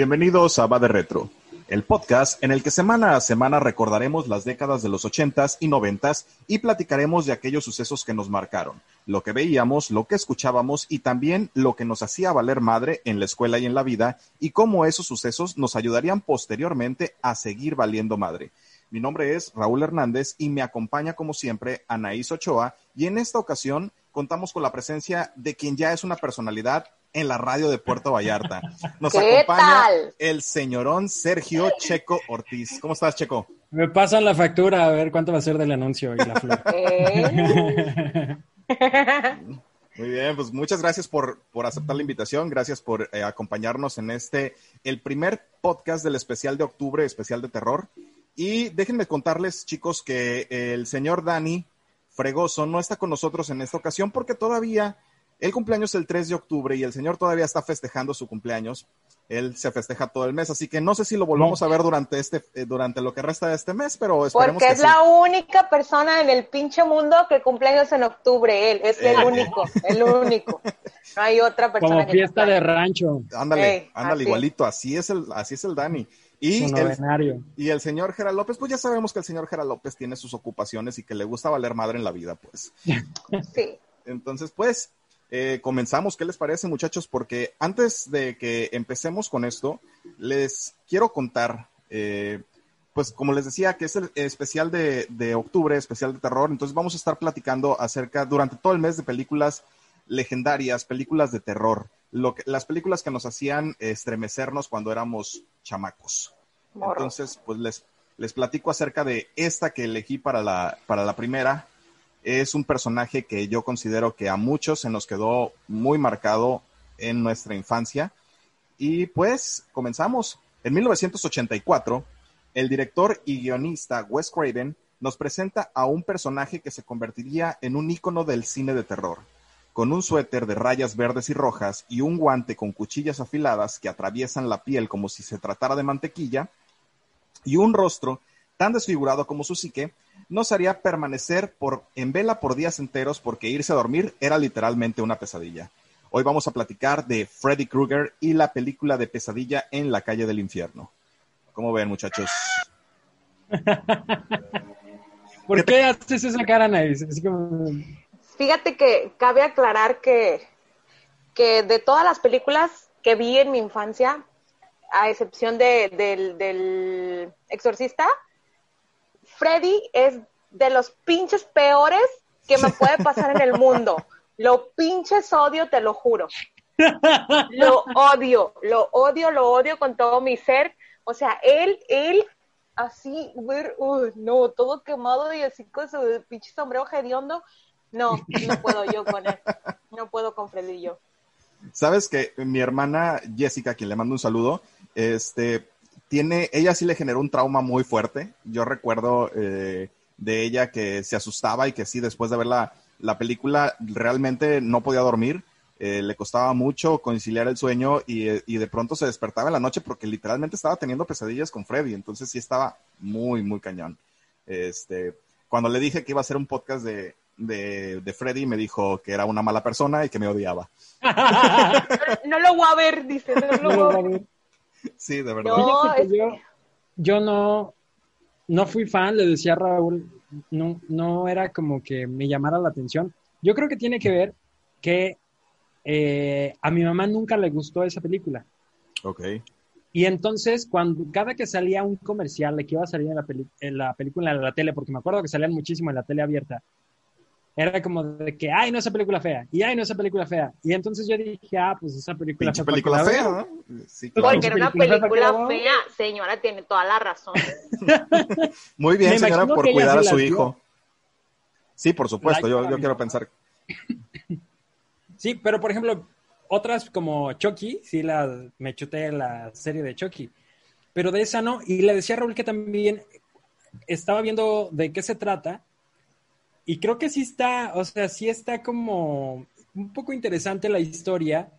Bienvenidos a Va de Retro, el podcast en el que semana a semana recordaremos las décadas de los 80s y 90s y platicaremos de aquellos sucesos que nos marcaron, lo que veíamos, lo que escuchábamos y también lo que nos hacía valer madre en la escuela y en la vida y cómo esos sucesos nos ayudarían posteriormente a seguir valiendo madre. Mi nombre es Raúl Hernández y me acompaña como siempre Anaís Ochoa y en esta ocasión contamos con la presencia de quien ya es una personalidad en la radio de Puerto Vallarta. Nos ¿Qué acompaña tal? el señorón Sergio Checo Ortiz. ¿Cómo estás, Checo? Me pasan la factura a ver cuánto va a ser del anuncio y la flor. Eh. Muy bien, pues muchas gracias por, por aceptar la invitación, gracias por eh, acompañarnos en este, el primer podcast del especial de octubre, especial de terror. Y déjenme contarles, chicos, que el señor Dani Fregoso no está con nosotros en esta ocasión porque todavía el cumpleaños es el 3 de octubre y el señor todavía está festejando su cumpleaños. Él se festeja todo el mes, así que no sé si lo volvamos No. a ver durante este, eh, durante lo que resta de este mes, pero esperemos Porque que es sí. la única persona en el pinche mundo que cumpleaños en octubre. Él es el Eh. único, el único. No hay otra persona Como que fiesta de rancho, Ándale, Ey, ándale, así. igualito, así es el, así es el Dani. Y el, y el señor Gera López, pues ya sabemos que el señor Gera López tiene sus ocupaciones y que le gusta valer madre en la vida, pues. Sí. Entonces, pues, eh, comenzamos. ¿Qué les parece, muchachos? Porque antes de que empecemos con esto, les quiero contar, eh, pues, como les decía, que es el especial de, de octubre, especial de terror. Entonces, vamos a estar platicando acerca, durante todo el mes, de películas legendarias, películas de terror. Lo que, las películas que nos hacían estremecernos cuando éramos chamacos. Entonces, pues les, les platico acerca de esta que elegí para la, para la primera. Es un personaje que yo considero que a muchos se nos quedó muy marcado en nuestra infancia. Y pues comenzamos. En 1984, el director y guionista Wes Craven nos presenta a un personaje que se convertiría en un ícono del cine de terror. Con un suéter de rayas verdes y rojas y un guante con cuchillas afiladas que atraviesan la piel como si se tratara de mantequilla, y un rostro tan desfigurado como su psique, nos haría permanecer por, en vela por días enteros porque irse a dormir era literalmente una pesadilla. Hoy vamos a platicar de Freddy Krueger y la película de pesadilla en la calle del infierno. ¿Cómo ven, muchachos? ¿Por qué haces esa cara, Anaís? Así como... Fíjate que cabe aclarar que, que de todas las películas que vi en mi infancia, a excepción de, del, del Exorcista, Freddy es de los pinches peores que me puede pasar en el mundo. Lo pinches odio, te lo juro. Lo odio, lo odio, lo odio con todo mi ser. O sea, él, él, así, ver, uy, no, todo quemado y así con su pinche sombrero hediondo. No, no puedo yo con él. No puedo con Freddy yo. Sabes que mi hermana Jessica, quien le mando un saludo, este, tiene, ella sí le generó un trauma muy fuerte. Yo recuerdo eh, de ella que se asustaba y que sí, después de ver la, la película, realmente no podía dormir. Eh, le costaba mucho conciliar el sueño y, y de pronto se despertaba en la noche porque literalmente estaba teniendo pesadillas con Freddy. Entonces sí estaba muy, muy cañón. Este, cuando le dije que iba a hacer un podcast de, de, de Freddy, me dijo que era una mala persona y que me odiaba. No, no lo voy a ver, dice, no lo voy a ver. Sí, de verdad. No, es yo, yo no, no fui fan, le decía a Raúl, no, no era como que me llamara la atención. Yo creo que tiene que ver que eh, a mi mamá nunca le gustó esa película. Ok. Y entonces, cuando cada que salía un comercial de que iba a salir en la, peli- en la película en la tele, porque me acuerdo que salían muchísimo en la tele abierta, era como de que, ay, no, esa película fea, y ay, no, esa película fea. Y entonces yo dije, ah, pues esa película fea. película ¿para qué la fea? ¿no? Sí, claro. Porque era una película fea. Señora, tiene toda la razón. Muy bien, Me señora, por cuidar a su hijo. Sí, por supuesto, yo, yo quiero pensar. Sí, pero por ejemplo, otras como Chucky, sí la, me chuté la serie de Chucky, pero de esa no. Y le decía a Raúl que también estaba viendo de qué se trata y creo que sí está, o sea, sí está como un poco interesante la historia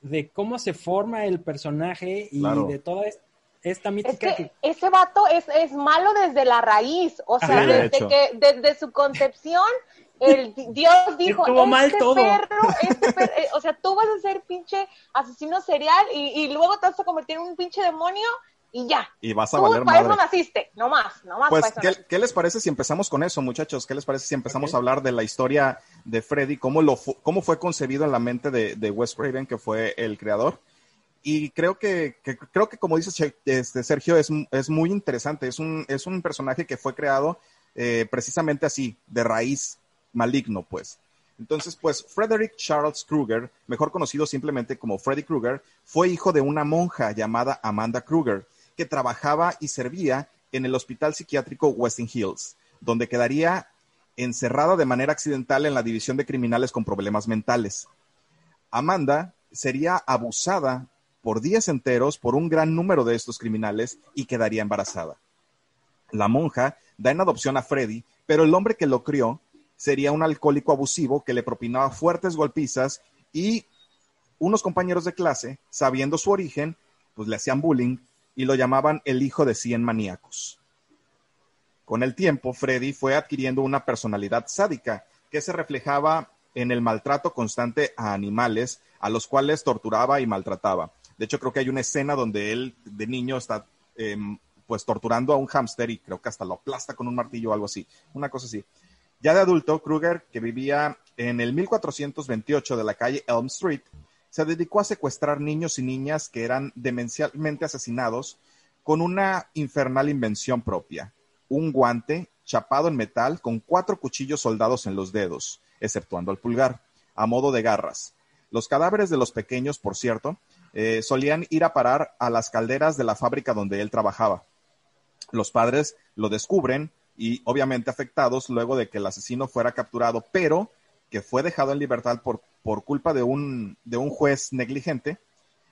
de cómo se forma el personaje y Claro. de toda es- esta Es mítica que que... ese vato es, es malo desde la raíz. O sea, desde que, desde su concepción, el di- Dios dijo, Estuvo este mal todo". perro, este perro, eh, o sea, tú vas a ser pinche asesino serial y, y luego te vas a convertir en un pinche demonio y ya. Y vas a Tú valer para eso madre. naciste, no más, no más Pues, para eso ¿qué, qué les parece si empezamos con eso, muchachos? ¿Qué les parece si empezamos Ok. a hablar de la historia de Freddy, cómo, lo fu- cómo fue concebido en la mente de, de Wes Craven, que fue el creador? Y creo que, que- creo que como dice este, Sergio, es, es muy interesante. Es un, es un personaje que fue creado eh, precisamente así, de raíz maligno, pues. Entonces, pues Frederick Charles Krueger, mejor conocido simplemente como Freddy Krueger, fue hijo de una monja llamada Amanda Krueger, que trabajaba y servía en el hospital psiquiátrico Westing Hills, donde quedaría encerrada de manera accidental en la división de criminales con problemas mentales. Amanda sería abusada por días enteros por un gran número de estos criminales y quedaría embarazada. La monja da en adopción a Freddy, pero el hombre que lo crió sería un alcohólico abusivo que le propinaba fuertes golpizas y unos compañeros de clase, sabiendo su origen, pues le hacían bullying y lo llamaban el hijo de cien maníacos. Con el tiempo, Freddy fue adquiriendo una personalidad sádica que se reflejaba en el maltrato constante a animales a los cuales torturaba y maltrataba. De hecho, creo que hay una escena donde él de niño está em, pues torturando a un hámster y creo que hasta lo aplasta con un martillo o algo así, una cosa así. Ya de adulto, Kruger, que vivía en el 1428 de la calle Elm Street, se dedicó a secuestrar niños y niñas que eran demencialmente asesinados con una infernal invención propia, un guante chapado en metal con cuatro cuchillos soldados en los dedos, exceptuando el pulgar, a modo de garras. Los cadáveres de los pequeños, por cierto, eh, solían ir a parar a las calderas de la fábrica donde él trabajaba. Los padres lo descubren y obviamente afectados luego de que el asesino fuera capturado, pero que fue dejado en libertad por, por culpa de un, de un juez negligente,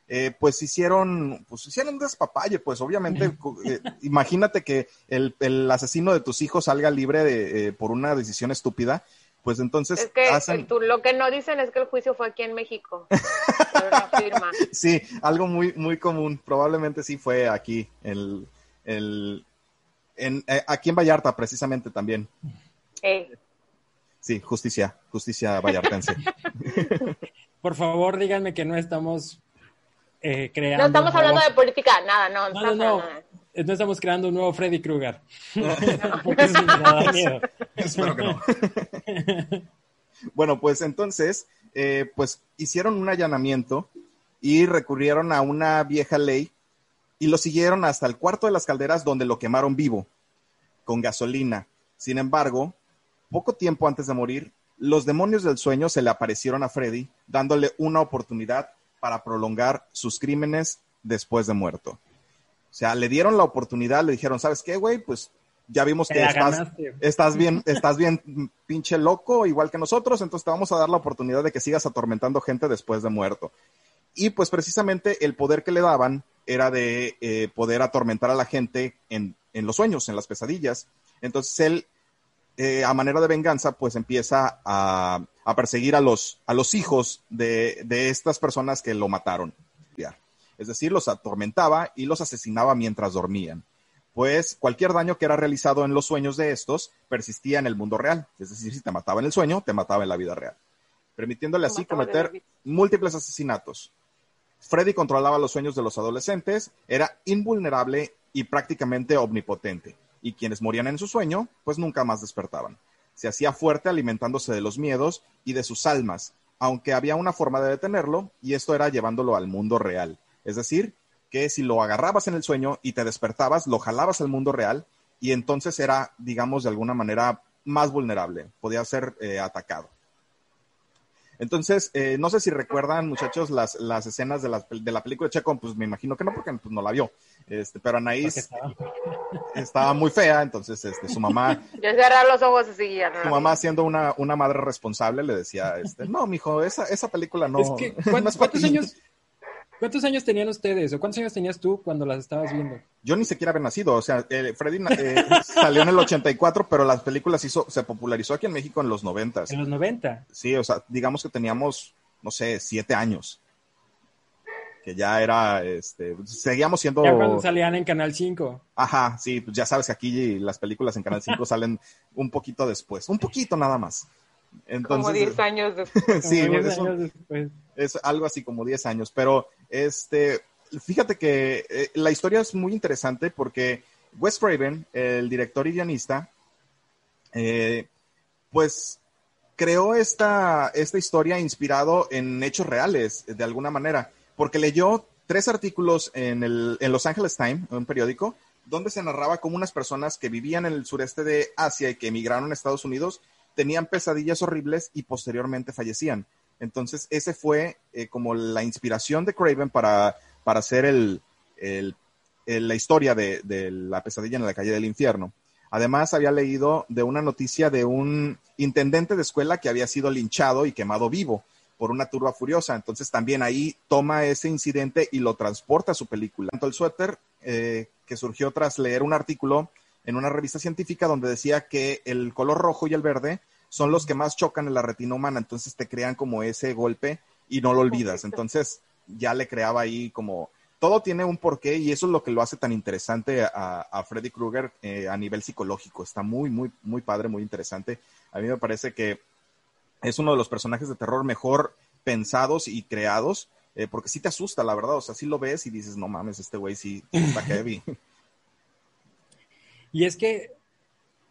eh, pues hicieron, pues hicieron un despapalle, pues obviamente, eh, imagínate que el, el asesino de tus hijos salga libre de, eh, por una decisión estúpida, pues entonces Es que hacen, tú, lo que no dicen es que el juicio fue aquí en México. Pero no firma. sí, algo muy, muy común, probablemente sí fue aquí, el, el, en, eh, aquí en Vallarta precisamente también. Eh, Sí, justicia, justicia vallartense. Por favor, díganme que no estamos eh, creando... no estamos hablando nuevo- de política, nada, no. No, no, estamos no. No estamos creando un nuevo Freddy Krueger. Porque eso me da miedo. Espero que no. bueno, pues entonces, eh, pues hicieron un allanamiento y recurrieron a una vieja ley y lo siguieron hasta el cuarto de las calderas donde lo quemaron vivo, con gasolina. Sin embargo, poco tiempo antes de morir, los demonios del sueño se le aparecieron a Freddy, dándole una oportunidad para prolongar sus crímenes después de muerto. O sea, le dieron la oportunidad, le dijeron, ¿sabes qué, güey? Pues ya vimos que estás, bien, estás bien pinche loco, igual que nosotros, entonces te vamos a dar la oportunidad de que sigas atormentando gente después de muerto. Y pues precisamente el poder que le daban era de eh, poder atormentar a la gente en, en los sueños, en las pesadillas. Entonces él, eh, a manera de venganza, pues empieza a, a perseguir a los, a los hijos de, de estas personas que lo mataron. Es decir, los atormentaba y los asesinaba mientras dormían pues cualquier daño que era realizado en los sueños de estos persistía en el mundo real. Es decir, si te mataba en el sueño, te mataba en la vida real, permitiéndole así cometer múltiples asesinatos. Freddy controlaba los sueños de los adolescentes, era invulnerable y prácticamente omnipotente, y quienes morían en su sueño, pues nunca más despertaban. Se hacía fuerte alimentándose de los miedos y de sus almas, aunque había una forma de detenerlo, y esto era llevándolo al mundo real. Es decir, que si lo agarrabas en el sueño y te despertabas, lo jalabas al mundo real y entonces era, digamos, de alguna manera más vulnerable, podía ser eh, atacado. Entonces, eh, no sé si recuerdan, muchachos, las, las escenas de la, de la película de Checo, pues me imagino que no, porque pues, no la vio. Este, pero Anaís estaba... estaba... muy fea, entonces este, su mamá... Yo cerrar los ojos y ya Su mamá, siendo una, una madre responsable, le decía, este, no, mijo, esa, esa película no... Es que, ¿cuántos, años, ¿Cuántos años tenían ustedes o cuántos años tenías tú cuando las estabas viendo? Yo ni siquiera había nacido, o sea, eh, Freddy eh, salió en el 84, pero las películas hizo, se popularizó aquí en México en los 90. ¿En los 90? Sí, o sea, digamos que teníamos, no sé, siete años. Que ya era, este, seguíamos siendo... Ya cuando salían en Canal 5. Ajá, sí, pues ya sabes que aquí las películas en Canal 5 salen un poquito después, un poquito nada más. Entonces, como 10 años después. sí, años después. es algo así como 10 años, pero este, fíjate que eh, la historia es muy interesante porque Wes Craven, el director y guionista, eh, pues creó esta, esta historia inspirado en hechos reales, de alguna manera, porque leyó tres artículos en el en Los Angeles Times, un periódico, donde se narraba cómo unas personas que vivían en el sureste de Asia y que emigraron a Estados Unidos tenían pesadillas horribles y posteriormente fallecían. Entonces, ese fue eh, como la inspiración de Craven para, para hacer el, la historia de, la pesadilla en la calle del infierno. Además, había leído de una noticia de un intendente de escuela que había sido linchado y quemado vivo por una turba furiosa. Entonces, también ahí toma ese incidente y lo transporta a su película. Tanto el suéter, eh, que surgió tras leer un artículo en una revista científica donde decía que el color rojo y el verde son los que más chocan en la retina humana, entonces te crean como ese golpe y no lo olvidas. Entonces ya le creaba ahí como todo tiene un porqué y eso es lo que lo hace tan interesante a, Freddy Krueger eh, a nivel psicológico. Está muy, muy, muy padre, muy interesante. A mí me parece que es uno de los personajes de terror mejor pensados y creados, eh, porque sí te asusta, la verdad. O sea, sí lo ves y dices, no mames, este güey sí está heavy. Y es que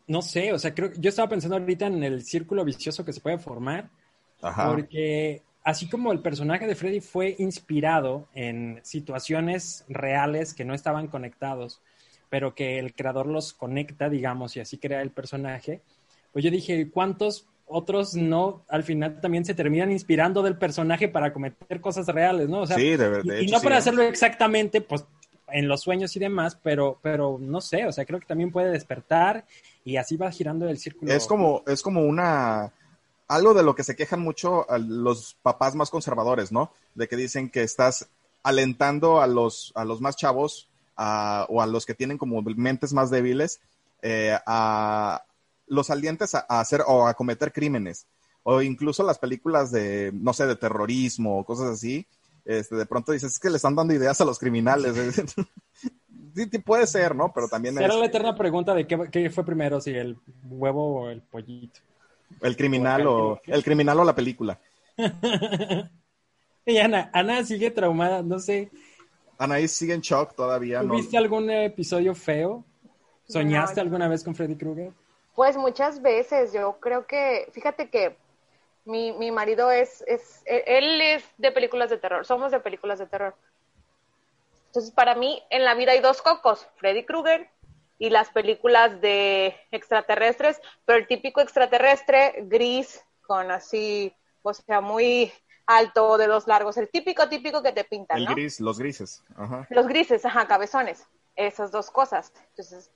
no sé, o sea, creo yo estaba pensando ahorita en el círculo vicioso que se puede formar, porque así como el personaje de Freddy fue inspirado en situaciones reales que no estaban conectados, pero que el creador los conecta, digamos, y así crea el personaje, pues yo dije, ¿cuántos otros no al final también se terminan inspirando del personaje para cometer cosas reales, ¿no? O sea, sí, de, y, no para hacerlo exactamente, pues en los sueños y demás, pero, pero no sé, o sea, creo que también puede despertar y así va girando el círculo. Es como, es como una, algo de lo que se quejan mucho los papás más conservadores, ¿no? De que dicen que estás alentando a los, a los más chavos o a los que tienen como mentes más débiles eh, a los alientes a, hacer o a cometer crímenes. O incluso las películas de, no sé, de terrorismo o cosas así. Este, de pronto dices, es que le están dando ideas a los criminales. sí, puede ser, ¿no? Pero también Era la eterna pregunta de qué, fue primero, si el huevo o el pollito. El criminal o, el criminal o la película. y Ana, Ana sigue traumada, no sé. Anaís sigue en shock todavía. ¿Viste algún episodio feo? ¿Soñaste alguna vez con Freddy Krueger? Pues muchas veces, yo creo que, fíjate que mi, mi marido es, es, él es de películas de terror, somos de películas de terror. Entonces, para mí, en la vida hay dos cocos, Freddy Krueger y las películas de extraterrestres, pero el típico extraterrestre gris, con así, o sea, muy alto, de dos largos, el típico, típico que te pintan. El gris, los grises. Ajá. Los grises, ajá, cabezones. Esas dos cosas. Entonces,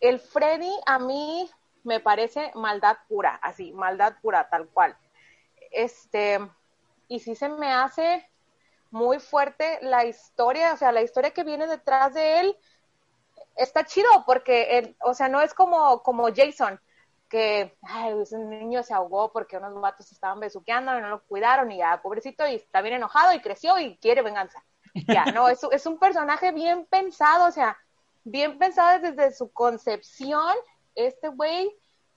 el Freddy a mí me parece maldad pura, así, maldad pura, tal cual. Este, y sí se me hace muy fuerte la historia, o sea, la historia que viene detrás de él está chido porque, o sea, no es como, como Jason, que ay, ese niño se ahogó porque unos vatos estaban besuqueando y no lo cuidaron y ya, pobrecito, y está bien enojado y creció y quiere venganza. Ya, no, es, es un personaje bien pensado, o sea, bien pensado desde su concepción, este güey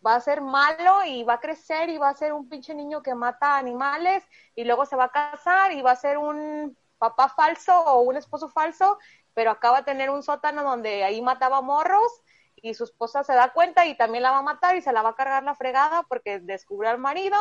va a ser malo y va a crecer y va a ser un pinche niño que mata animales y luego se va a casar y va a ser un papá falso o un esposo falso, pero acaba de tener un sótano donde ahí mataba morros y su esposa se da cuenta y también la va a matar y se la va a cargar la fregada porque descubrió al marido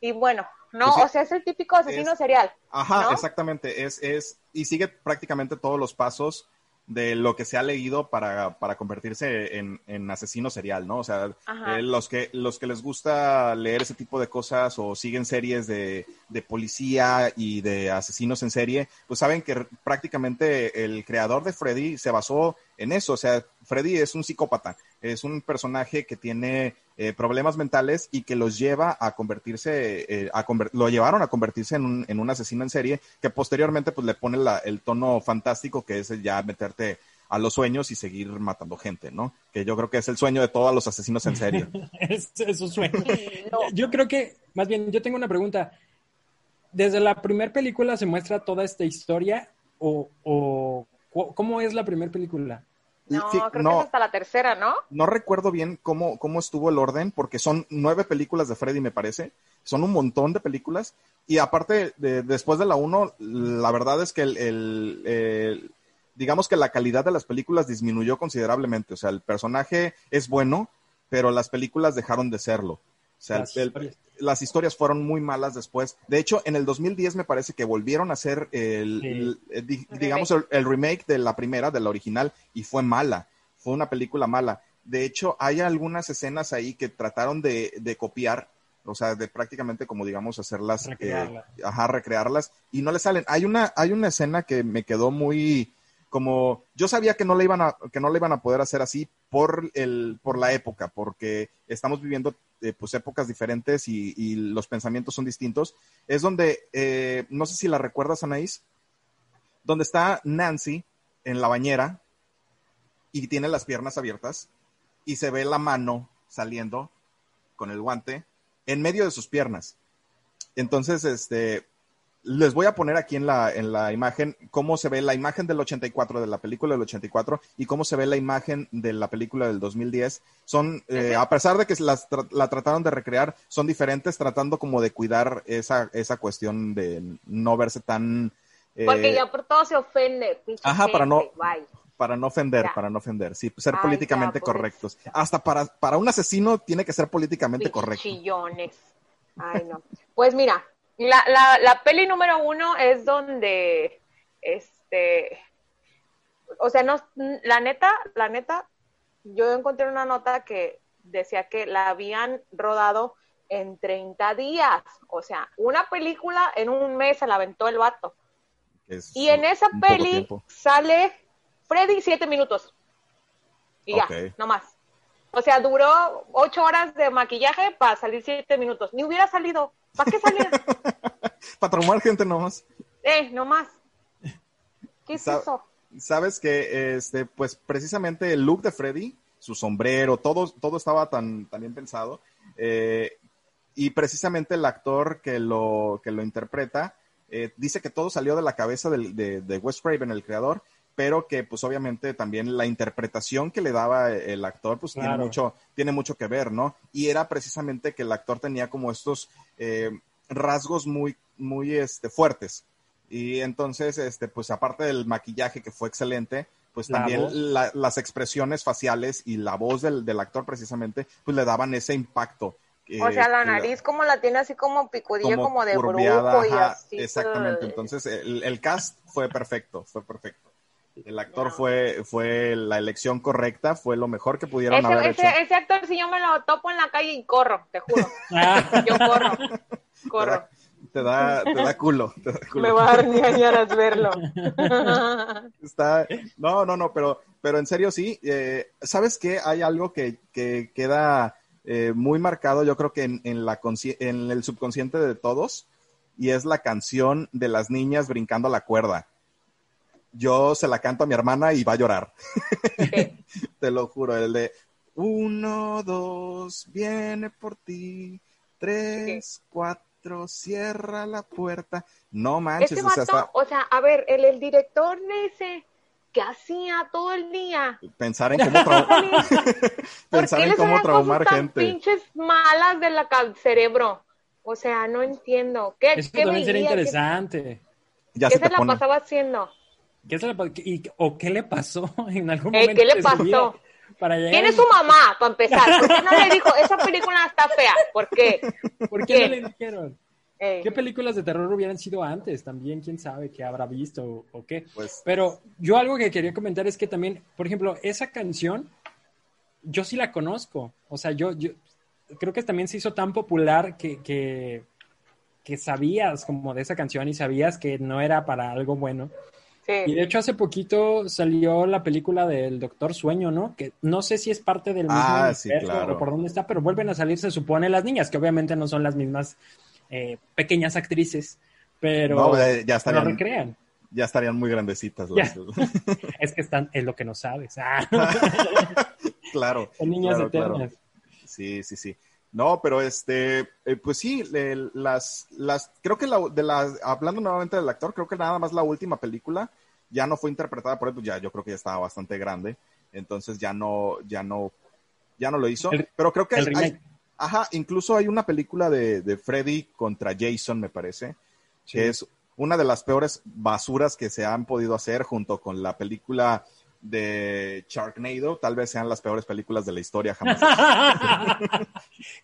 y bueno, no, pues o sea, es el típico asesino serial. Ajá, exactamente, es, es, y sigue prácticamente todos los pasos de lo que se ha leído para, para convertirse en, en, asesino serial, ¿no? O sea, eh, los, que, los que les gusta leer ese tipo de cosas o siguen series de, de, policía y de asesinos en serie, pues saben que prácticamente el creador de Freddy se basó en eso. O sea, Freddy es un psicópata, es un personaje que tiene eh, problemas mentales y que los lleva a convertirse, eh, a lo llevaron a convertirse en un, en un asesino en serie que posteriormente pues le pone la, el tono fantástico que es ya meter a los sueños y seguir matando gente, ¿no? Que yo creo que es el sueño de todos los asesinos en serie. es, su sueño. Yo creo que, más bien, yo tengo una pregunta. ¿Desde la primera película se muestra toda esta historia o, o cómo es la primera película? No, creo que es hasta la tercera, ¿no? No recuerdo bien cómo, cómo estuvo el orden, porque son nueve películas de Freddy, me parece. Son un montón de películas. Y aparte, de, después de la uno, la verdad es que el, digamos que la calidad de las películas disminuyó considerablemente. O sea, el personaje es bueno, pero las películas dejaron de serlo. O sea, las, historias. fueron muy malas después. De hecho, en el 2010 me parece que volvieron a hacer el, eh, digamos, el, remake de la primera, de la original, y fue mala. Fue una película mala. De hecho, hay algunas escenas ahí que trataron de, de copiar, o sea, de prácticamente como digamos hacerlas, eh, ajá, recrearlas, y no le salen. Hay una, hay una escena que me quedó muy, como yo sabía que no le iban a que no le iban a poder hacer así por el por la época porque estamos viviendo eh, pues épocas diferentes y, los pensamientos son distintos es donde eh, no sé si la recuerdas Anaís donde está Nancy en la bañera y tiene las piernas abiertas y se ve la mano saliendo con el guante en medio de sus piernas. Entonces este les voy a poner aquí en la, en la imagen cómo se ve la imagen del 84, de la película del 84, y cómo se ve la imagen de la película del 2010. Son, eh, a pesar de que las la trataron de recrear, son diferentes, tratando como de cuidar esa, esa cuestión de no verse tan... Eh, Porque ya por todo se ofende. Ajá, para no... Para no ofender, para no ofender, sí, ser políticamente correctos. Hasta para, para un asesino tiene que ser políticamente correcto. Chillones. Ay, no. Pues mira, la, la, la peli número uno es donde, este, o sea, no, la neta, la neta, yo encontré una nota que decía que la habían rodado en 30 días. O sea, una película en un mes se la aventó el vato. y en esa peli sale Freddy siete minutos. Y ya, no más. O sea, duró ocho horas de maquillaje para salir siete minutos. Ni hubiera salido. ¿Para qué salir? para traumar gente nomás. Eh, nomás. ¿Qué es eso? Sabes que, este, pues precisamente el look de Freddy, su sombrero, todo, todo estaba tan, tan bien pensado. Eh, y precisamente el actor que lo, que lo interpreta eh, dice que todo salió de la cabeza de, de Wes Craven, el creador, pero que pues obviamente también la interpretación que le daba el actor pues tiene mucho tiene mucho que ver no y era precisamente que el actor tenía como estos eh, rasgos muy muy este fuertes. Y entonces este pues aparte del maquillaje que fue excelente pues también las expresiones faciales y la voz del, del, actor precisamente pues le daban ese impacto o sea, la nariz como la tiene así como picudilla, como, de brujo y así. Exactamente, entonces el, el, cast fue perfecto, fue perfecto. El actor fue, fue la elección correcta, fue lo mejor que pudieron ese, haber ese, Ese actor, si yo me lo topo en la calle y corro, te juro. yo corro, corro. Te da, te da, culo, Me va a dar ni verlo. Está, no, no, no, pero, pero en serio sí. Eh, ¿Sabes qué? Hay algo que, que queda eh, muy marcado, yo creo que en, en, la en el subconsciente de todos, y es la canción de las niñas brincando la cuerda yo se la canto a mi hermana y va a llorar. Te lo juro, el de uno, dos, viene por ti, tres, cuatro, cierra la puerta. No manches. Este o, sea, o sea, a ver, el, el director de ese que hacía todo el día. Pensar en cómo, traumar Pensar en cómo traumar gente. pinches malas de la cerebro. O sea, no entiendo. ¿Qué, Eso también sería interesante. ¿Qué, se, la pasaba haciendo? ¿Qué se le, y, ¿O qué le pasó en algún eh, momento? ¿Qué le pasó? Para ¿Quién es su mamá, para empezar? ¿Por qué no le dijo, esa película está fea? ¿Por qué? ¿Por qué, no le dijeron? ¿Qué películas de terror hubieran sido antes? También, quién sabe qué habrá visto o, qué. Pues, Pero yo algo que quería comentar es que también, por ejemplo, esa canción, yo sí la conozco. O sea, yo, yo creo que también se hizo tan popular que, que, que sabías como de esa canción y sabías que no era para algo bueno. Y de hecho hace poquito salió la película del Doctor Sueño, ¿no? Que no sé si es parte del mismo ah, sí, claro. o por dónde está, pero vuelven a salir, se supone, las niñas, que obviamente no son las mismas eh, pequeñas actrices, pero no, ya estarían, recrean. Ya estarían muy grandecitas. es que están, es lo que no sabes. Ah. claro. Son niñas eternas. Sí, sí, sí. No, pero este, eh, pues sí, las, las, creo que la, de las, hablando nuevamente del actor, creo que nada más la última película ya no fue interpretada por él, pues ya, yo creo que ya estaba bastante grande, entonces ya no, ya no, ya no lo hizo, pero creo que hay, ajá, incluso hay una película de, de Freddy contra Jason, me parece, que es una de las peores basuras que se han podido hacer junto con la película de Sharknado, tal vez sean las peores películas de la historia jamás.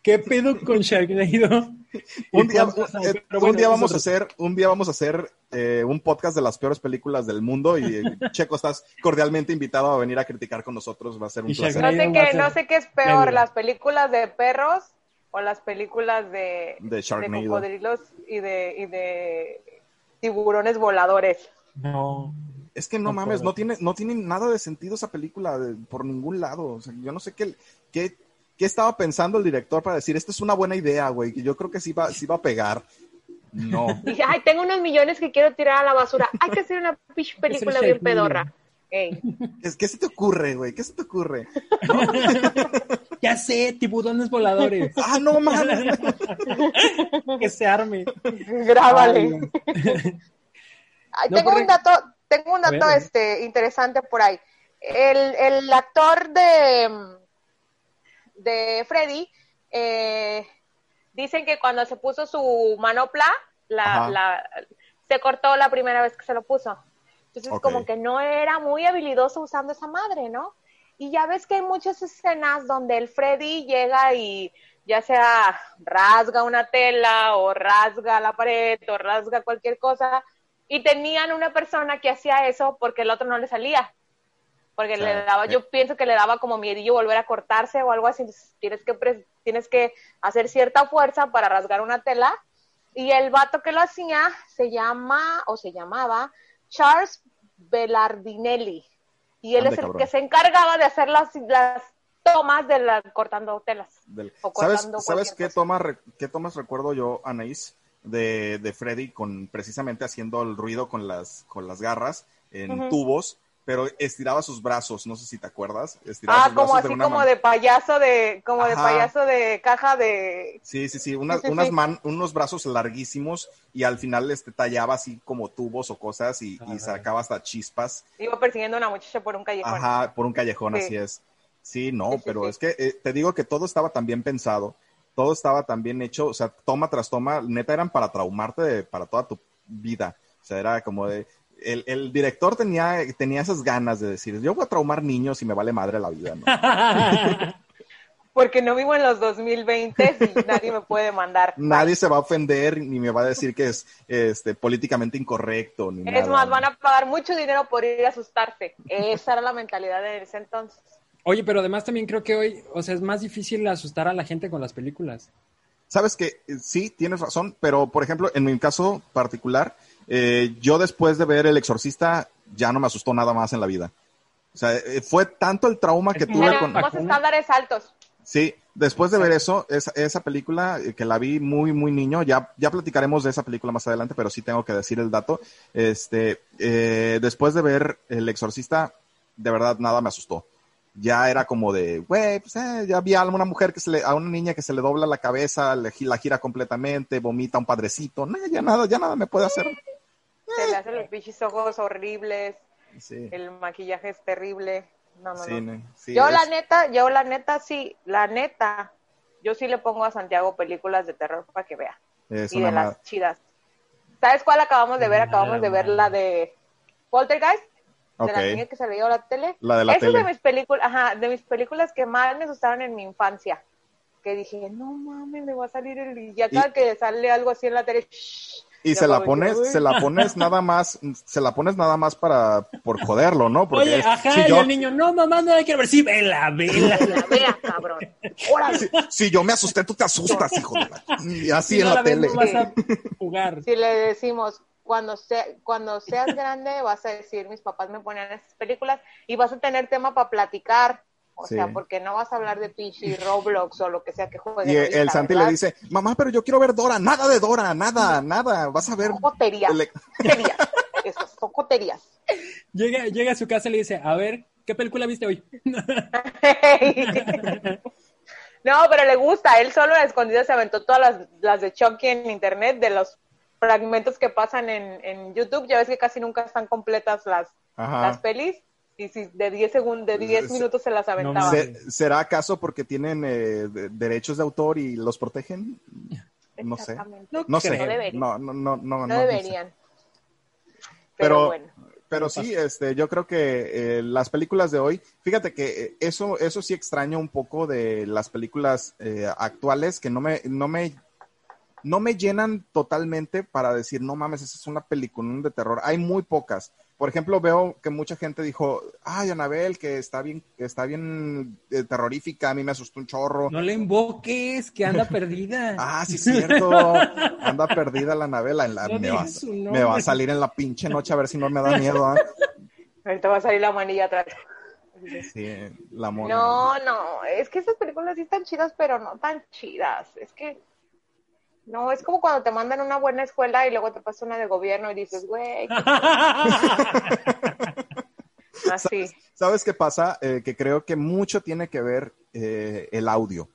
¿Qué pedo con Sharknado? un día, eh, un día vamos a hacer, un día vamos a hacer eh, un podcast de las peores películas del mundo y eh, Checo estás cordialmente invitado a venir a criticar con nosotros, va a ser un placer. No sé qué, no sé qué es peor, las películas de perros o las películas de, de, cocodrilos y de, y de tiburones voladores. No. Es que no, mames, no tiene, no tiene nada de sentido esa película por ningún lado. O sea, yo no sé qué, qué, qué, estaba pensando el director para decir, esta es una buena idea, güey, que yo creo que sí va, sí va a pegar. No. Dije, ay, tengo unos millones que quiero tirar a la basura. Hay que hacer una película bien pedorra. ¿Qué, ¿Qué se te ocurre, güey? ¿Qué se te ocurre? ya sé, tiburones voladores. ah, no mames. que se arme. Grábale. tengo un dato, tengo un dato este, interesante por ahí. El, actor de, de Freddy, eh, dicen que cuando se puso su manopla, la, se cortó la primera vez que se lo puso. Entonces, como que no era muy habilidoso usando esa madre, ¿no? Y ya ves que hay muchas escenas donde el Freddy llega y ya sea rasga una tela o rasga la pared o rasga cualquier cosa, y tenían una persona que hacía eso porque el otro no le salía. Porque le daba, yo pienso que le daba como miedillo volver a cortarse o algo así. tienes que, tienes que hacer cierta fuerza para rasgar una tela. Y el vato que lo hacía se llama o se llamaba Charles Bellardinelli. Y él es el que se encargaba de hacer las, las tomas de la, cortando telas. ¿Sabes, ¿sabes qué, toma, qué tomas recuerdo yo, Anaís? De, de Freddy con precisamente haciendo el ruido con las, con las garras en tubos, pero estiraba sus brazos, no sé si te acuerdas. ah, como así como de payaso de, como de payaso de caja de. Sí, sí, sí, unas, unas man, unos brazos larguísimos y al final este tallaba así como tubos o cosas y, y sacaba hasta chispas. Iba persiguiendo a una muchacha por un callejón. Ajá, por un callejón, así es. Sí, no, pero es que eh, te digo que todo estaba tan bien pensado todo estaba tan bien hecho, o sea, toma tras toma, neta eran para traumarte para toda tu vida. O sea, era como de, el, el, director tenía, tenía esas ganas de decir, yo voy a traumar niños y me vale madre la vida, ¿no? Porque no vivo en los 2020 y nadie me puede mandar. Nadie se va a ofender ni me va a decir que es este, políticamente incorrecto. Ni es más, van a pagar mucho dinero por ir a asustarse. Esa era la mentalidad de ese entonces. Oye, pero además también creo que hoy, o sea, es más difícil asustar a la gente con las películas. Sabes que eh, sí, tienes razón, pero por ejemplo, en mi caso particular, eh, yo después de ver El Exorcista ya no me asustó nada más en la vida. O sea, eh, fue tanto el trauma que tuve con... estándares altos. Sí, después de ver eso, esa, esa película que la vi muy, muy niño, ya, ya platicaremos de esa película más adelante, pero sí tengo que decir el dato. Este, después de ver El Exorcista, de verdad nada me asustó ya era como de, güey, pues eh, ya vi a una mujer que se le, a una niña que se le dobla la cabeza, le, la gira completamente, vomita un padrecito, no, ya nada, ya nada me puede hacer. Se le hacen los bichos ojos horribles, el maquillaje es terrible. No, no, no. yo la neta, yo la neta sí, la neta, yo sí le pongo a Santiago películas de terror para que vea. y de las chidas. ¿Sabes cuál acabamos de ver? Acabamos de ver la de Poltergeist de la niña que se veía a la tele. La de la Esa es de mis películas, ajá, de mis películas que más me asustaron en mi infancia. que dije, no mames, me va a salir el... Y ya cada que sale algo así en la tele, shh, Y se la que, pones, se la pones nada más, se la pones nada más para, por joderlo, ¿no? Porque Oye, es- ajá, si y yo, el niño, no, mamá, no la quiero ver. Sí, vela, vela. la vea, cabrón. Órale. si yo me asusté, tú te asustas, hijo de la... Y así Si en no la ves, tele. no vas a jugar. Si le decimos, cuando, sea, cuando seas grande, vas a decir, mis papás me ponían esas películas y vas a tener tema para platicar. O Sí. sea, porque no vas a hablar de pinche Roblox o lo que sea que juegue. Y el Santi le dice, mamá, pero yo quiero ver Dora, nada de Dora, nada, nada, vas a ver... Joterías. el- Joterías. Eso, son joterías. Llega, llega a su casa y le dice, a ver, ¿qué película viste hoy? No, pero le gusta. Él solo a escondidas se aventó todas las, las de Chucky en internet, de los fragmentos que pasan en, en YouTube. Ya ves que casi nunca están completas las, Ajá. las pelis. Y si de 10 segundos, de 10 Se- minutos se las aventaba. mames. ¿Se- ¿Será acaso porque tienen eh, de- derechos de autor y los protegen? No sé. No No sé. No deberían. No, no, no, sé. deberían. Pero, Pero, bueno. pero sí, este, yo creo que eh, las películas de hoy, fíjate que eh, eso, eso sí extraño un poco de las películas eh, actuales que no me, no me, no me llenan totalmente para decir, no mames, esa es una película de terror. Hay muy pocas. Por ejemplo, veo que mucha gente dijo, ay, Anabel, que está bien, que está bien eh, terrorífica, a mí me asustó un chorro. No le invoques, que anda perdida. Ah, sí, es cierto. Anda perdida la Anabela. En la, No me, va, me a salir en la pinche noche a ver si no me da miedo. ¿ah? Ahorita va a salir la manilla atrás. Sí, la mona. No, no, es que esas películas sí están chidas, pero no tan chidas. Es que, no, es como cuando te mandan a una buena escuela y luego te pasa una de gobierno y dices, güey, así. ¿Sabes qué pasa? Eh, que creo que mucho tiene que ver eh, el audio.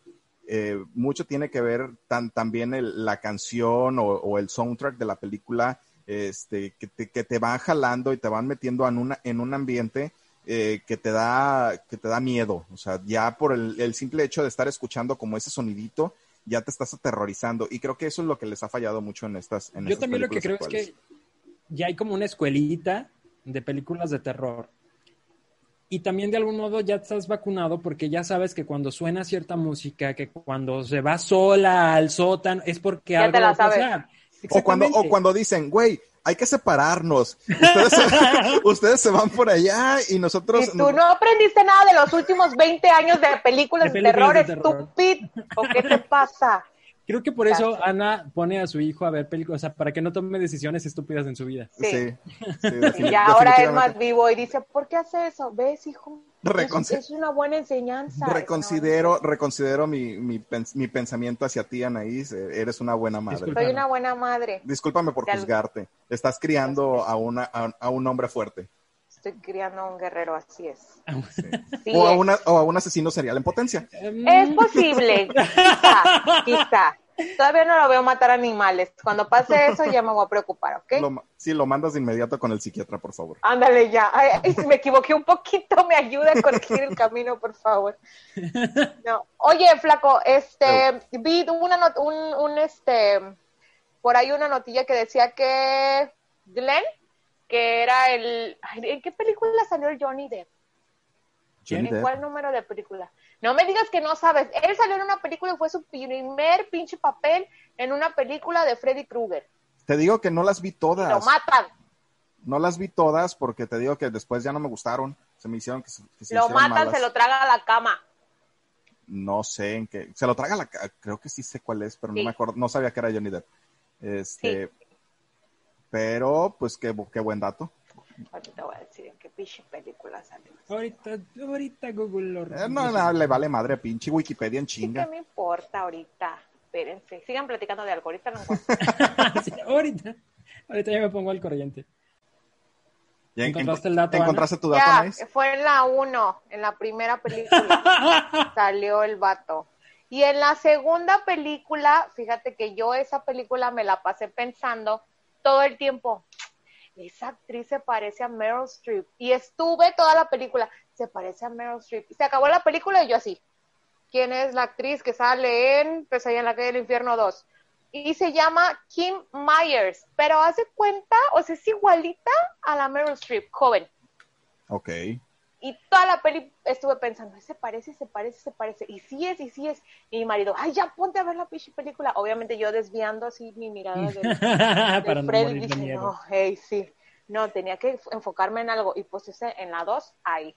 Eh, mucho tiene que ver tan, también el- la canción o, o el soundtrack de la película este, que, te, que te van jalando y te van metiendo en, una, en un ambiente eh, que, te da, que te da miedo. O sea, ya por el, el simple hecho de estar escuchando como ese sonidito, ya te estás aterrorizando. Y creo que eso es lo que les ha fallado mucho en estas en Yo estas también lo que creo películas es actuales. que ya hay como una escuelita de películas de terror. Y también de algún modo ya estás vacunado porque ya sabes que cuando suena cierta música, que cuando se va sola al sótano, es porque Ya algo te la va a pasar. O cuando, o cuando dicen, güey, hay que separarnos. Ustedes, se- ustedes se van por allá y nosotros... Y tú no aprendiste nada de los últimos 20 años de películas De terror, de terror. estúpido. ¿O qué te pasa? Creo que por eso. Ana pone a su hijo a ver películas, o sea, para que no tome decisiones estúpidas en su vida. Sí, Sí. sí, defini- Y ahora es más vivo y dice, ¿por qué hace eso? ¿Ves, hijo? Es, Reconci- es una buena enseñanza. Reconsidero, reconsidero mi, mi, pens- mi pensamiento hacia ti, Anaís. Eh, Eres una buena madre. Soy una buena madre. Discúlpame por juzgarte. Estás criando a, una, a, a un hombre fuerte. Estoy criando a un guerrero, así es. Sí, o, a una, o a un asesino serial en potencia. Es posible, quizá, quizá. Todavía no lo veo matar animales. Cuando pase eso ya me voy a preocupar, ¿ok? Lo sí, lo mandas de inmediato con el psiquiatra, por favor. Ándale ya. Ay, me equivoqué un poquito, me ayuda a corregir el camino, por favor. No. Oye, flaco, este, vi una not- un, un, este, por ahí una notilla que decía que Glenn, que era el, ¿en qué película salió el Johnny Depp? Johnny ¿En Depp. cuál número de película? No me digas que no sabes. Él salió en una película y fue su primer pinche papel en una película de Freddy Krueger. Te digo que no las vi Lo todas. matan. No las vi todas porque te digo que después ya no me gustaron. Se me hicieron que se, que se Lo matan, malas. se lo traga a la cama. No sé en qué. Se lo traga la. ca- Creo que sí sé cuál es, pero no Sí. me acuerdo. No sabía que era Johnny Depp. Este. Pero, pues qué, bu- qué buen dato. Ahorita voy a decir en qué pinche película salió. ahorita, ahorita Google lo Eh, no, no, le vale madre, pinche Wikipedia en Sí chinga. que me importa ahorita. Espérense. Sigan platicando de algo. Ahorita no encuentro. Sí, ahorita, ahorita ya me pongo al corriente. ¿Ya ¿Encontraste enco- el dato, ¿Encontraste tu dato, ya, Anaís? fue en la 1, en la primera película. salió el vato. Y en la segunda película, fíjate que yo esa película me la pasé pensando todo el tiempo. Esa actriz se parece a Meryl Streep. Y estuve toda la película, se parece a Meryl Streep. Y se acabó la película y yo así. ¿Quién es la actriz que sale en Pesadilla en la calle del infierno 2? Y se llama Kim Myers. Pero hace cuenta, o sea, es igualita a la Meryl Streep, joven. Ok. Y toda la peli estuve pensando, se parece, se parece, se parece. Y sí es, y sí es. Y mi marido, ay, ya ponte a ver la pinche película. Obviamente yo desviando así mi mirada de, Para no Freddy. de dije, miedo. no, hey, sí. No, tenía que enfocarme en algo. Y pues ese, en la 2, ahí.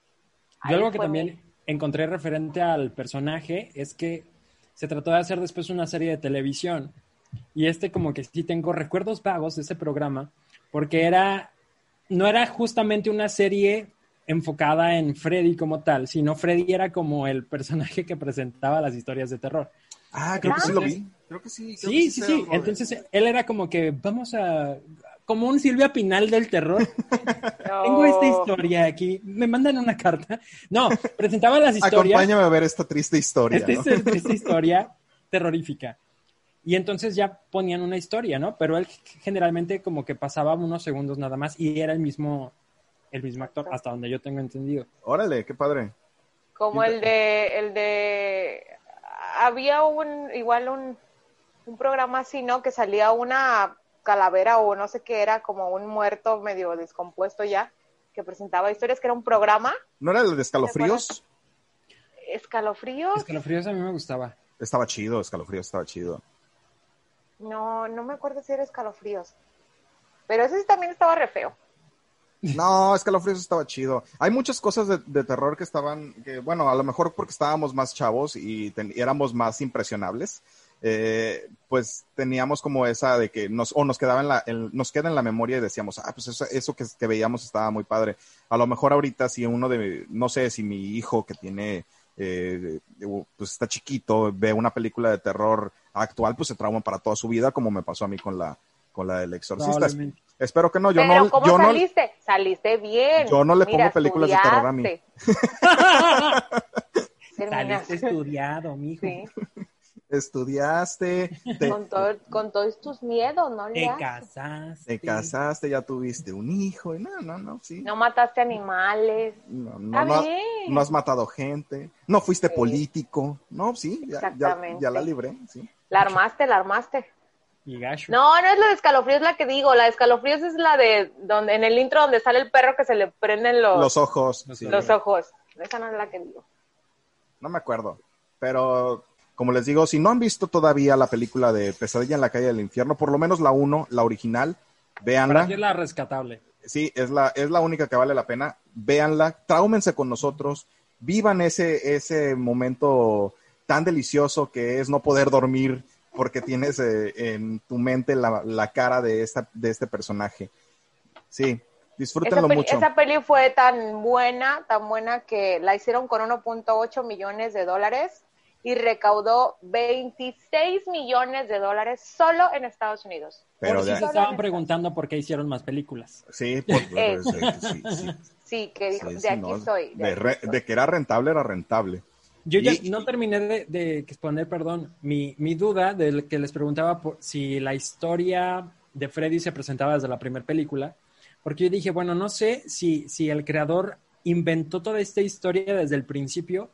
Ahí Yo algo que también mi- encontré referente al personaje es que se trató de hacer después una serie de televisión. Y este como que sí tengo recuerdos vagos de ese programa, porque era, no era justamente una serie enfocada en Freddy como tal, sino Freddy era como el personaje que presentaba las historias de terror. Ah, creo que sí lo vi. Creo que sí. creo Sí, que sí, sí. Entonces él era como que vamos a, como un Silvia Pinal del terror. Tengo esta historia aquí. Me mandan una carta. No, presentaba las historias. Acompáñame a ver esta triste historia. Esta, ¿no? es- esta historia terrorífica. Y entonces ya ponían una historia, ¿no? Pero él generalmente como que pasaba unos segundos nada más y era el mismo, el mismo actor, hasta donde yo tengo entendido. Órale, qué padre. Como el de, el de, había un, igual un, un programa así, ¿no? Que salía una calavera o no sé qué era, como un muerto medio descompuesto ya, que presentaba historias, que era un programa, ¿No era el de escalofríos? escalofríos, Escalofríos a mí me gustaba. Estaba chido, escalofríos estaba chido. no, no me acuerdo si era escalofríos, pero ese sí también estaba re feo. No, escalofríos estaba chido. Hay muchas cosas de, terror que estaban, que bueno, a lo mejor porque estábamos más chavos y, ten- y éramos más impresionables, eh, pues teníamos como esa de que nos, o nos quedaba en la, en- nos queda en la memoria y decíamos, ah, pues eso, eso que, que veíamos estaba muy padre. A lo mejor ahorita si uno de, no sé, si mi hijo que tiene, eh, pues está chiquito, ve una película de terror actual, pues se trauma para toda su vida, como me pasó a mí con la, con la del exorcista. Espero que no, yo pero no, ¿cómo yo no, saliste? Saliste bien. Yo no le Mira, pongo películas de terror a mí. Saliste estudiado, mijo. Sí, estudiaste, te, con, todo- con todos tus miedos, ¿no? Te casaste. te casaste, ya tuviste un hijo, y no, no, no, sí. No mataste animales. No, no, no, has matado gente, no fuiste Sí. político, no, sí, ya, ya, Exactamente. ya la libré, sí. La armaste, la armaste. Y gacho. No, no es la de escalofríos la que digo. La de escalofríos es la de donde en el intro donde sale el perro que se le prenden los, Los ojos, Los sí. los ojos. Esa no es la que digo. no me acuerdo, pero como les digo, si no han visto todavía la película de Pesadilla en la calle del infierno, por lo menos la uno, la original, Para véanla. es la rescatable. sí, es la, es la única que vale la pena. Véanla, tráumense con nosotros, vivan ese, ese momento tan delicioso que es no poder dormir porque tienes eh, en tu mente la, la cara de, esta, de este personaje. Sí, Esa disfrútenlo peli, mucho. esa peli fue tan buena, tan buena que la hicieron con 1.8 millones de dólares y recaudó 26 millones de dólares solo en Estados Unidos. Pero Por si se estaban preguntando por qué hicieron más películas. Sí, por- Eh. sí, sí, sí, Sí, que dijo, sí, de sí, aquí no, soy. de de, aquí re- soy. de que era rentable, era rentable. Yo ya Y- no terminé de, de exponer, perdón, mi, mi duda de que les preguntaba por si la historia de Freddy se presentaba desde la primera película, porque yo dije, bueno, no sé si, si el creador inventó toda esta historia desde el principio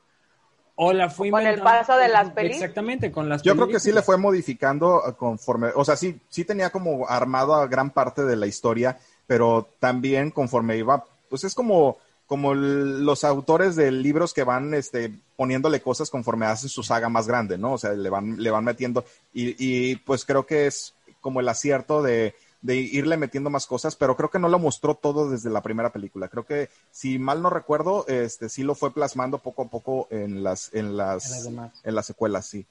o la fue Con el inventando- paso de las pelis. Exactamente, con las Yo creo que sí le películas. fue modificando eh, conforme, o sea, sí, sí tenía como armado a gran parte de la historia, pero también conforme iba, pues es como, como los autores de libros que van este, poniéndole cosas conforme hacen su saga más grande, ¿no? O sea, le van, le van metiendo, y, y pues creo que es como el acierto de, de irle metiendo más cosas, pero creo que no lo mostró todo desde la primera película. Creo que, si mal no recuerdo, este sí lo fue plasmando poco a poco en las, en En las en las secuelas, sí.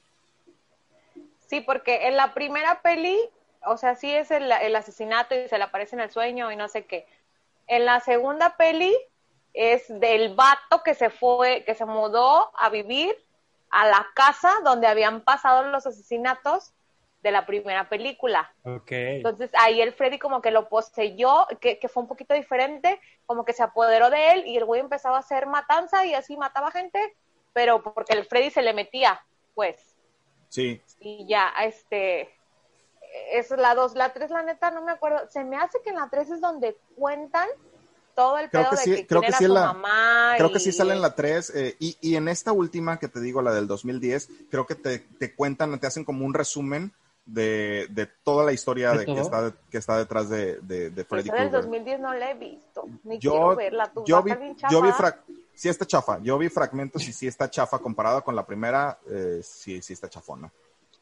Sí, porque en la primera peli, o sea, sí es el, el asesinato y se le aparece en el sueño y no sé qué. En la segunda peli es del vato que se fue, que se mudó a vivir a la casa donde habían pasado los asesinatos de la primera película. Ok. Entonces ahí el Freddy como que lo poseyó, que, que fue un poquito diferente, como que se apoderó de él y el güey empezaba a hacer matanza y así mataba gente, pero porque el Freddy se le metía, pues Sí, y ya, este, es la 2, la 3 la neta no me acuerdo, se me hace que en la 3 es donde cuentan todo el Creo pedo que de sí, que creo quién que era sí su la- mamá creo que y- sí sale en la 3 eh, y, y en esta última que te digo, la del 2010, creo que te, te cuentan, te hacen como un resumen de, de toda la historia ¿De de que, está, que está detrás de, de, de Freddy Esa del Krueger. 2010 no la he visto, ni Yo, quiero verla, tú yo, a vi, yo, vi sí está chafa. Yo vi fragmentos y sí está chafa comparado con la primera, eh, sí, sí está chafona.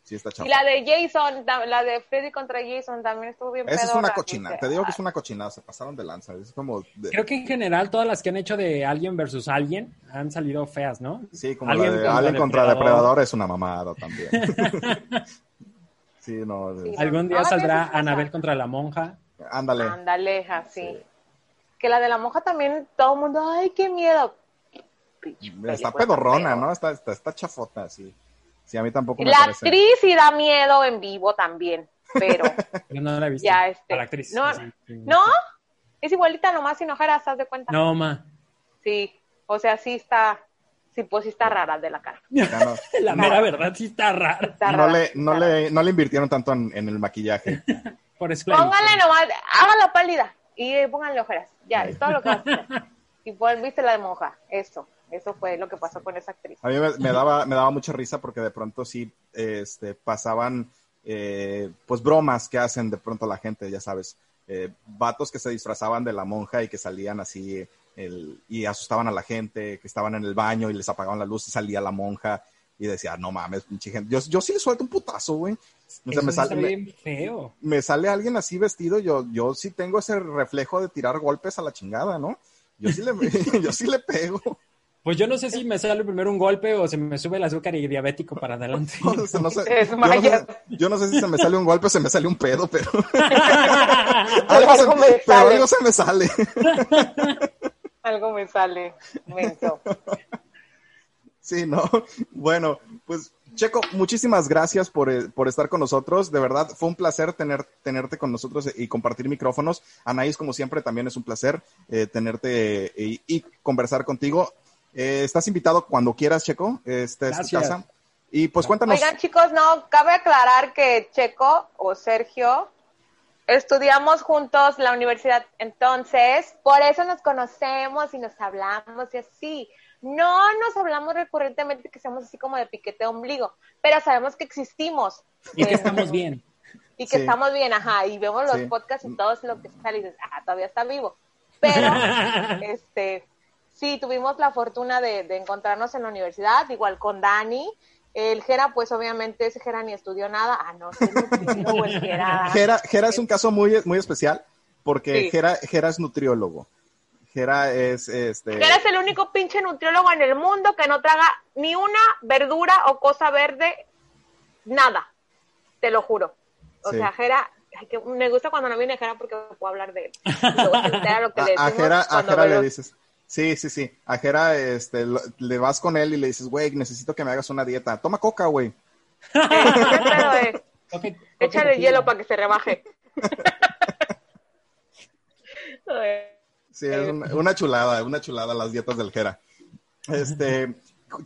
Sí está chafa. Y la de Jason, la de Freddy contra Jason también estuvo bien Esa es una cochina. Te digo que es una cochinada. Se pasaron de lanza. Es como. de- Creo que en general todas las que han hecho de Alien versus Alien han salido feas, ¿no? Sí, como Alien la de contra Alien contra Depredador. Depredador es una mamada también. sí, no. Sí. es- Algún día Ahora saldrá Anabel contra la monja. Ándale. Ándale, así. Sí. Que la de la monja también, todo el mundo, ay, qué miedo. Está película pedorrona, ¿no? Está, está, está chafota, sí. Sí, a mí tampoco me La parece. actriz sí da miedo en vivo también, pero Pero no la he visto. Ya, este, A la actriz. no, Sí, sí. no, es igualita nomás sin ojeras, ¿te das cuenta? No, ma. Sí, o sea, sí está, sí, pues sí está rara de la cara. No, La mera verdad sí está rara. Está no le, no, rara. le, no le invirtieron tanto en, en el maquillaje. Por eso Póngale nomás, hágala pálida y eh, pónganle ojeras. Ya, es todo lo que vas a hacer. Y pues viste la de monja, eso, eso fue lo que pasó con esa actriz. A mí me, me daba, me daba mucha risa porque de pronto sí este, pasaban eh, pues bromas que hacen de pronto la gente, ya sabes. Eh, vatos que se disfrazaban de la monja y que salían así el, y asustaban a la gente, que estaban en el baño y les apagaban la luz y salía la monja y decía, no mames, pinche gente. Yo, yo sí le suelto un putazo, güey. O sea, me, sí sal- está me- bien feo. me sale alguien así vestido, yo, yo sí tengo ese reflejo de tirar golpes a la chingada, ¿no? Yo sí le, yo sí le pego. Pues yo no sé si me sale primero un golpe o se me sube el azúcar y diabético para adelante. No sé, yo, no sé, yo no sé si se me sale un golpe o se me sale un pedo, pero Algo se, me pero sale. algo se me sale. Algo me sale. Sí, ¿no? Bueno, pues Checo, muchísimas gracias por, eh, por estar con nosotros. De verdad, fue un placer tener, tenerte con nosotros y compartir micrófonos. Anaís, como siempre, también es un placer eh, tenerte eh, y, y conversar contigo. Eh, estás invitado cuando quieras, Checo. Esta es tu casa. Y pues cuéntanos. Oigan, chicos, no, cabe aclarar que Checo o Sergio estudiamos juntos la universidad, entonces, por eso nos conocemos y nos hablamos y así. No nos hablamos recurrentemente que seamos así como de piquete de ombligo, pero sabemos que existimos. y que estamos bien. Y que Sí. estamos bien, ajá, y vemos los Sí. podcasts y todo lo que sale y dices, ah, todavía está vivo. Pero, este, sí, tuvimos la fortuna de, de encontrarnos en la universidad, igual con Dani. El Jera, pues obviamente ese Jera ni estudió nada. Ah, no, sí, nutriólogo el Jera. Jera, Jera es un caso muy, muy especial porque Sí. Jera, Jera es nutriólogo. Jera es este. Jera es el único pinche nutriólogo en el mundo que no traga ni una verdura o cosa verde, nada. Te lo juro. O Sí. sea, Jera, ay, que me gusta cuando no viene Jera porque puedo hablar de él. Y luego se entera lo que a, le a Jera, a le los- dices, sí, sí, sí, a Jera este, lo- le vas con él y le dices, güey, necesito que me hagas una dieta. Toma coca, güey. Eh, Échale hielo para que se rebaje. Sí, es una, una chulada, una chulada las dietas del Jera. Este,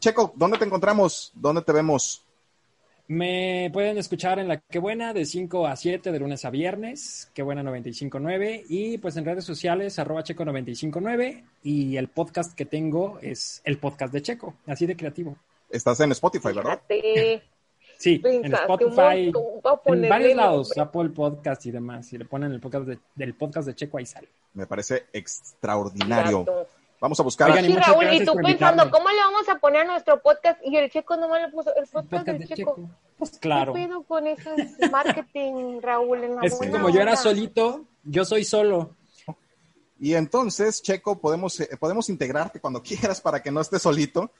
Checo, ¿dónde te encontramos? ¿Dónde te vemos? Me pueden escuchar en La Que Buena de 5 a 7 de lunes a viernes, Que Buena 959 y pues en redes sociales arroba checo 959 y el podcast que tengo es el podcast de Checo, así de creativo. Estás en Spotify, ¿verdad? Fíjate, Sí, en pensaste Spotify, en varios lados. Apple Podcast y demás. Si le ponen el podcast de- del podcast de Checo, ahí sale. Me parece extraordinario. Vamos a buscar. a- Oigan, y Sí, Raúl, y tú pensando, invitarme. ¿cómo le vamos a poner a nuestro podcast? Y el Checo nomás le puso el El podcast, del de Checo. Checo. Pues claro. ¿Qué pedo con ese marketing, Raúl? En la Es que como yo era solito, yo soy solo. Y entonces, Checo, podemos, eh, podemos integrarte cuando quieras para que no estés solito.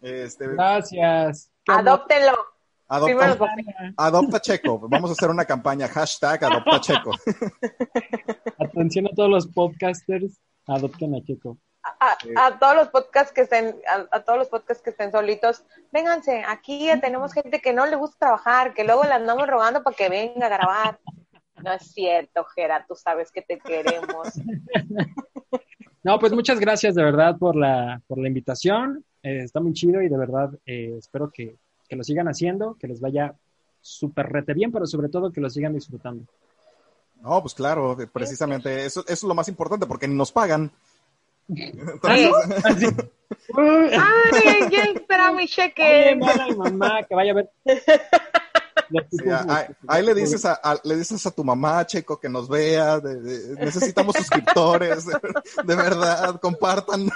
Este, Gracias. Primero adopta, adopta Checo. Vamos a hacer una campaña, hashtag adopta Checo. Atención a todos los podcasters, adopten a Checo. A, a todos los podcasts que estén, a, a todos los podcasts que estén solitos, vénganse, aquí ya tenemos gente que no le gusta trabajar, que luego le andamos rogando para que venga a grabar. No es cierto, Jera, tú sabes que te queremos. No, pues muchas gracias de verdad por la, por la invitación. Eh, está muy chido y de verdad eh, espero que, que lo sigan haciendo, que les vaya súper rete bien, pero sobre todo que lo sigan disfrutando. No, pues claro, precisamente eso, eso es lo más importante porque ni nos pagan. Entonces, Ay, ya espera mi cheque. mi mamá, que vaya a ver. sí, ahí, ahí le dices a, a- le dices a tu mamá, Checo, que nos vea. de- de- necesitamos suscriptores, de, de verdad, compartan.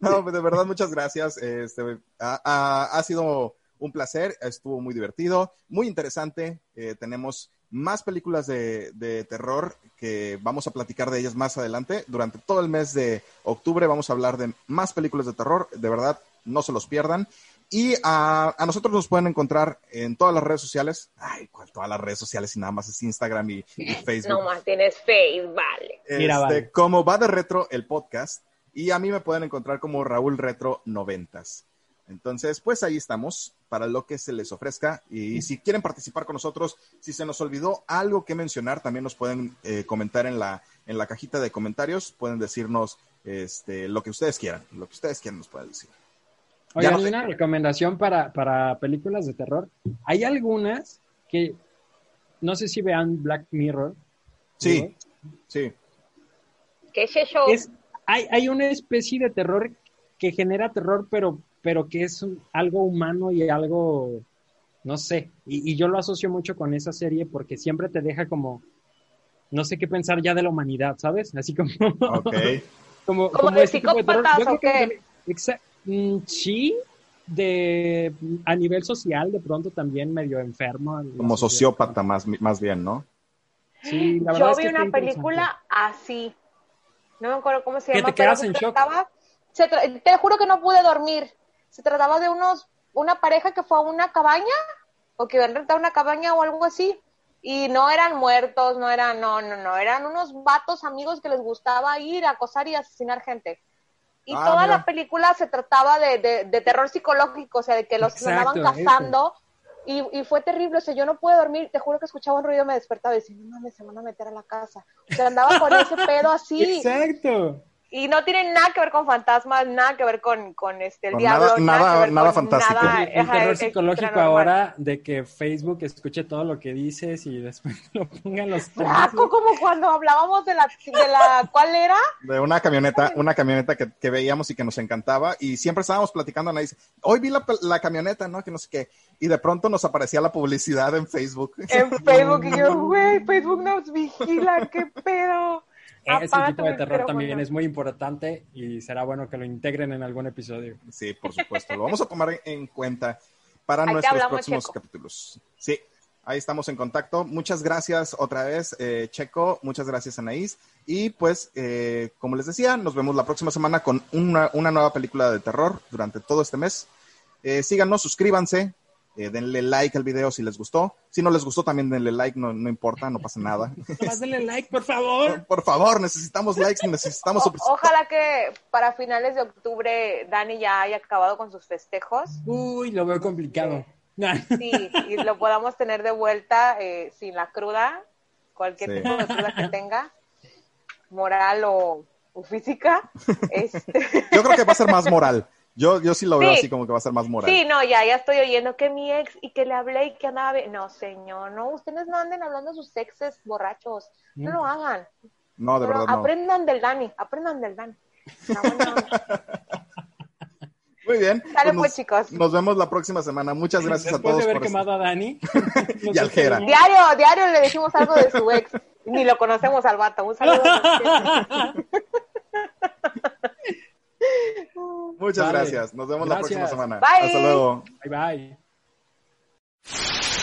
No, de verdad, muchas gracias. Este, ha, ha, ha sido un placer, estuvo muy divertido, muy interesante. Eh, tenemos más películas de, de, terror que vamos a platicar de ellas más adelante. Durante todo el mes de octubre vamos a hablar de más películas de terror. De verdad, no se los pierdan. Y a, a nosotros nos pueden encontrar en todas las redes sociales. Ay, ¿cuál todas las redes sociales? Y nada más es Instagram y, y Facebook. No más tienes Facebook, vale. Este, Mira, vale. Como va de retro el podcast. Y a mí me pueden encontrar como Raúl Retro Noventas. Entonces, pues ahí estamos para lo que se les ofrezca. Y si quieren participar con nosotros, si se nos olvidó algo que mencionar, también nos pueden eh, comentar en la, en la cajita de comentarios. Pueden decirnos este, lo que ustedes quieran. Lo que ustedes quieran nos pueden decir. Oigan, no hay sé. una recomendación para, para películas de terror. Hay algunas que no sé si vean Black Mirror. Sí, sí. ¿Qué es eso? Es, hay, hay una especie de terror que genera terror, pero, pero que es un- algo humano y algo, no sé. Y, y yo lo asocio mucho con esa serie porque siempre te deja como, no sé qué pensar ya de la humanidad, ¿sabes? Así como, Ok. como, ¿Como de este psicópatas que- mm, sí, de a nivel social, de pronto también medio enfermo. Como sociópata más, más bien, ¿no? Sí, la verdad Yo es vi que una película así. No me acuerdo cómo se ¿Que llama. te quedas pero en shock? se te juro que no pude dormir. Se trataba de unos, una pareja que fue a una cabaña, o que habían rentado una cabaña o algo así. Y no eran muertos, no eran, no, no, no, eran unos vatos amigos que les gustaba ir a acosar y asesinar gente. Y Ah, toda mira. la película se trataba de, de, de terror psicológico, o sea, de que los Exacto, andaban cazando. Y, y fue terrible, o sea, yo no pude dormir, te juro que escuchaba un ruido, me despertaba y decía, no mames, se van a meter a la casa. O sea, andaba con ese pedo así. Exacto. Y no tiene nada que ver con fantasmas, nada que ver con, con este, el Con diablo, nada- nada, nada- fantástico. nada, el terror psicológico ahora de que Facebook escuche todo lo que dices y después lo pongan los Flaco, como cuando hablábamos de la, de la, ¿cuál era? De una camioneta, una camioneta que, que veíamos y que nos encantaba. Y siempre estábamos platicando, Anaís, hoy vi la, la camioneta, ¿no? Que no sé qué. Y de pronto nos aparecía la publicidad en Facebook. En Facebook, y yo, güey, Facebook nos vigila, qué pedo. Ese Apaga tipo de terror también es muy importante y será bueno que lo integren en algún episodio. Sí, por supuesto. Lo vamos a tomar en cuenta para Ahí nuestros próximos Checo. capítulos. Sí, ahí estamos en contacto. Muchas gracias otra vez, eh, Checo. Muchas gracias, Anaís. Y pues, eh, como les decía, nos vemos la próxima semana con una, una nueva película de terror durante todo este mes. Eh, síganos, suscríbanse, eh, denle like al video si les gustó. Si no les gustó, también denle like, no, no importa, no pasa nada. Más denle like, por favor. Por favor, necesitamos likes, necesitamos... O- ojalá que para finales de octubre Dani ya haya acabado con sus festejos. Uy, lo veo complicado. Sí, y lo podamos tener de vuelta eh, sin la cruda, cualquier Sí. tipo de cruda que tenga, moral o, o física. Este, Yo creo que va a ser más moral. Yo, yo sí lo veo Sí. así como que va a ser más moral. sí, no, ya, ya estoy oyendo que mi ex y que le hablé y que andaba bien. No, señor, no, ustedes no anden hablando de sus exes borrachos. No lo hagan. No, de Pero verdad no. aprendan del Dani, aprendan del Dani. Muy bien. Sale nos, pues, chicos. Nos vemos la próxima semana. Muchas gracias Después a todos de haber por quemado a Dani. Y al Jera. Diario, diario le decimos algo de su ex. Ni lo conocemos al vato. Un saludo. Muchas Vale. gracias. Nos vemos la próxima semana. Bye. Hasta luego. Bye bye.